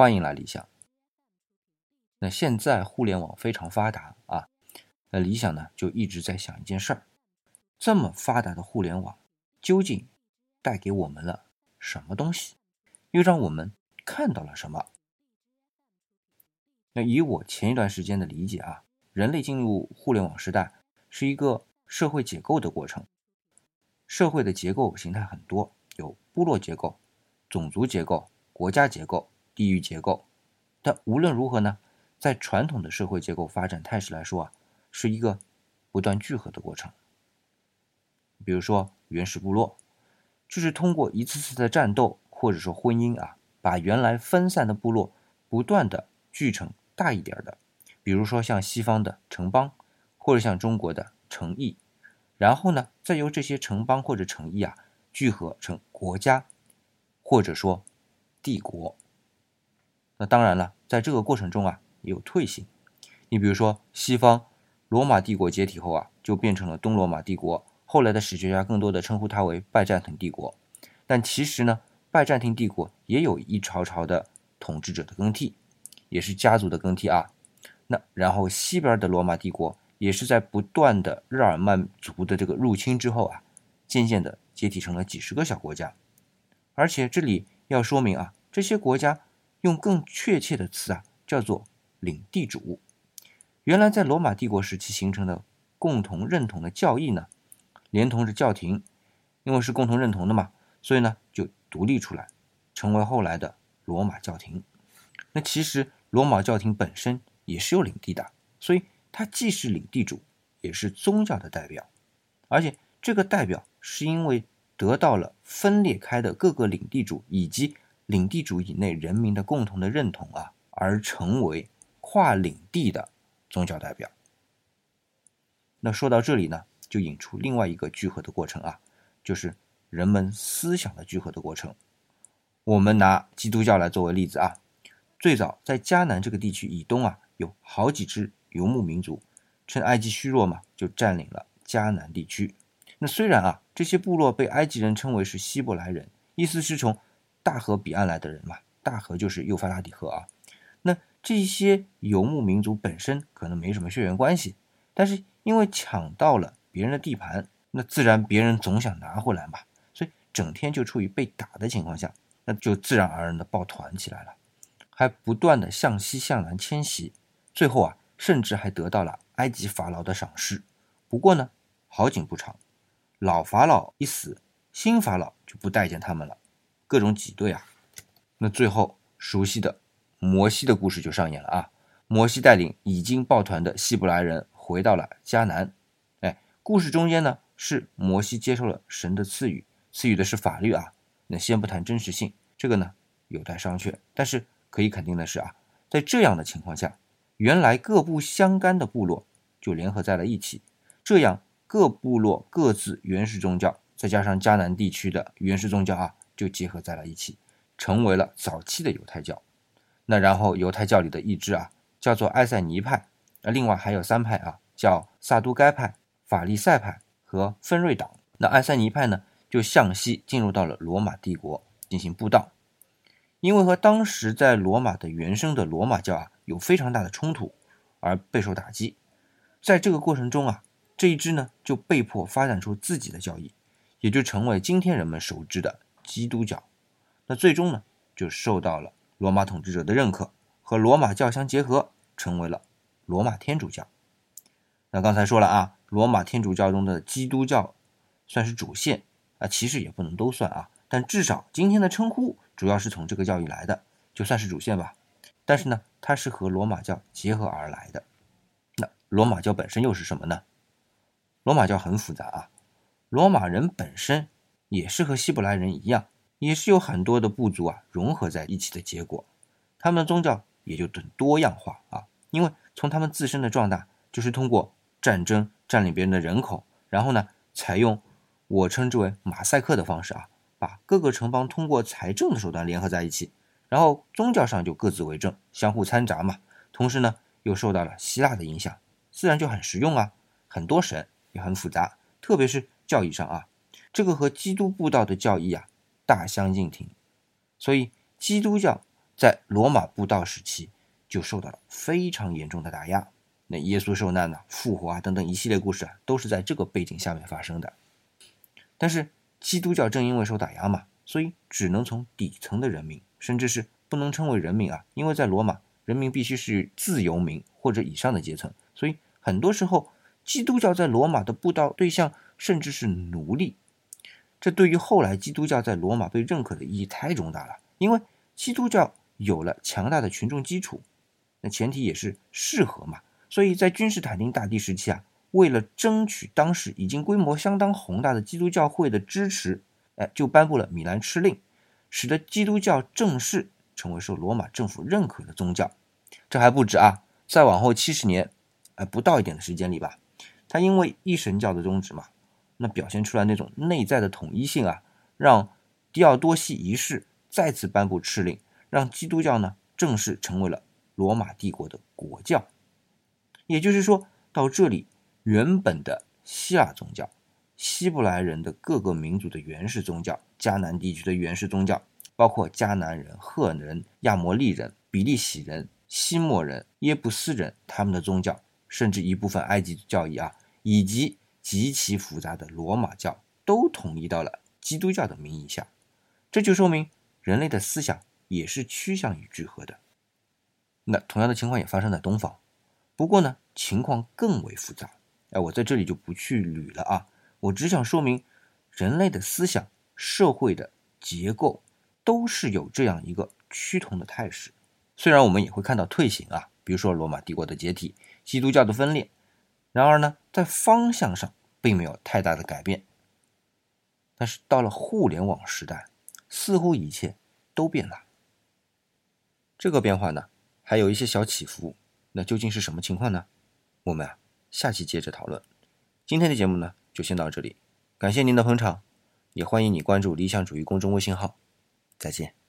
欢迎来理想。那现在互联网非常发达啊，那理想呢就一直在想一件事儿：这么发达的互联网，究竟带给我们了什么东西？又让我们看到了什么？那以我前一段时间的理解啊，人类进入互联网时代是一个社会解构的过程。社会的结构形态很多，有部落结构、种族结构、国家结构、地域结构。但无论如何呢？在传统的社会结构发展态势来说啊，是一个不断聚合的过程。比如说原始部落，就是通过一次次的战斗或者说婚姻啊，把原来分散的部落不断的聚成大一点的。比如说像西方的城邦，或者像中国的城邑，然后呢，再由这些城邦或者城邑啊聚合成国家，或者说帝国。那当然了，在这个过程中啊。也有退行，你比如说西方罗马帝国解体后啊，就变成了东罗马帝国。后来的史学家更多的称呼它为拜占庭帝国。但其实呢，拜占庭帝国也有一朝朝的统治者的更替，也是家族的更替啊。那然后西边的罗马帝国也是在不断的日耳曼族的这个入侵之后啊，渐渐的解体成了几十个小国家。而且这里要说明啊，这些国家用更确切的词啊，叫做。领地主，原来在罗马帝国时期形成的共同认同的教义呢，连同着教廷，因为是共同认同的嘛，所以呢就独立出来，成为后来的罗马教廷。那其实罗马教廷本身也是有领地的，所以它既是领地主，也是宗教的代表。而且这个代表是因为得到了分裂开的各个领地主以及领地主以内人民的共同的认同啊，而成为。跨领地的宗教代表。那说到这里呢，就引出另外一个聚合的过程啊，就是人们思想的聚合的过程。我们拿基督教来作为例子啊，最早在迦南这个地区以东啊，有好几支游牧民族，趁埃及虚弱嘛，就占领了迦南地区。那虽然啊，这些部落被埃及人称为是希伯来人，意思是从大河彼岸来的人嘛，大河就是幼发拉底河啊。那这些游牧民族本身可能没什么血缘关系，但是因为抢到了别人的地盘，那自然别人总想拿回来嘛，所以整天就处于被打的情况下，那就自然而然的抱团起来了，还不断的向西向南迁徙，最后啊，甚至还得到了埃及法老的赏识。不过呢，好景不长，老法老一死，新法老就不待见他们了，各种挤兑啊，那最后熟悉的。摩西的故事就上演了啊！摩西带领已经抱团的希伯来人回到了迦南。哎，故事中间呢是摩西接受了神的赐予，赐予的是法律啊。那先不谈真实性，这个呢有待商榷。但是可以肯定的是啊，在这样的情况下，原来各不相干的部落就联合在了一起，这样各部落各自原始宗教，再加上迦南地区的原始宗教啊，就结合在了一起，成为了早期的犹太教。那然后犹太教里的一支啊，叫做埃塞尼派，那另外还有三派啊，叫萨都该派、法利赛派和分瑞党。那埃塞尼派呢，就向西进入到了罗马帝国进行布道，因为和当时在罗马的原生的罗马教啊有非常大的冲突，而备受打击。在这个过程中啊，这一支呢就被迫发展出自己的教义，也就成为今天人们熟知的基督教。那最终呢，就受到了。罗马统治者的认可和罗马教相结合，成为了罗马天主教。那刚才说了啊，罗马天主教中的基督教算是主线啊，其实也不能都算啊，但至少今天的称呼主要是从这个教义来的，就算是主线吧。但是呢，它是和罗马教结合而来的。那罗马教本身又是什么呢？罗马教很复杂啊，罗马人本身也是和希伯来人一样。也是有很多的部族啊融合在一起的结果，他们的宗教也就很多样化啊。因为从他们自身的壮大，就是通过战争占领别人的人口，然后呢，采用我称之为马赛克的方式啊，把各个城邦通过财政的手段联合在一起，然后宗教上就各自为政，相互掺杂嘛。同时呢，又受到了希腊的影响，自然就很实用啊。很多神也很复杂，特别是教义上啊，这个和基督布道的教义啊。大相径庭，所以基督教在罗马布道时期就受到了非常严重的打压。那耶稣受难呐、复活啊等等一系列故事啊，都是在这个背景下面发生的。但是基督教正因为受打压嘛，所以只能从底层的人民，甚至是不能称为人民啊，因为在罗马，人民必须是自由民或者以上的阶层，所以很多时候基督教在罗马的布道对象甚至是奴隶。这对于后来基督教在罗马被认可的意义太重大了，因为基督教有了强大的群众基础，那前提也是适合嘛。所以在君士坦丁大帝时期啊，为了争取当时已经规模相当宏大的基督教会的支持，哎，就颁布了米兰敕令，使得基督教正式成为受罗马政府认可的宗教。这还不止啊，再往后七十年，哎，不到一点的时间里吧，他因为一神教的宗旨嘛，那表现出来那种内在的统一性啊，让狄奥多西一世再次颁布敕令，让基督教呢正式成为了罗马帝国的国教。也就是说，到这里，原本的希腊宗教、希伯来人的各个民族的原始宗教、迦南地区的原始宗教，包括迦南人、赫人、亚摩利人、比利洗人、西莫人、耶布斯人他们的宗教，甚至一部分埃及教义啊，以及极其复杂的罗马教，都统一到了基督教的名义下。这就说明人类的思想也是趋向于聚合的。那同样的情况也发生在东方。不过呢，情况更为复杂。哎，我在这里就不去捋了啊。我只想说明，人类的思想、社会的结构都是有这样一个趋同的态势。虽然我们也会看到退行啊，比如说罗马帝国的解体、基督教的分裂，然而呢，在方向上并没有太大的改变。但是到了互联网时代，似乎一切都变了。这个变化呢，还有一些小起伏。那究竟是什么情况呢？我们啊，下期接着讨论。今天的节目呢，就先到这里，感谢您的捧场，也欢迎你关注理想主义公众微信号。再见。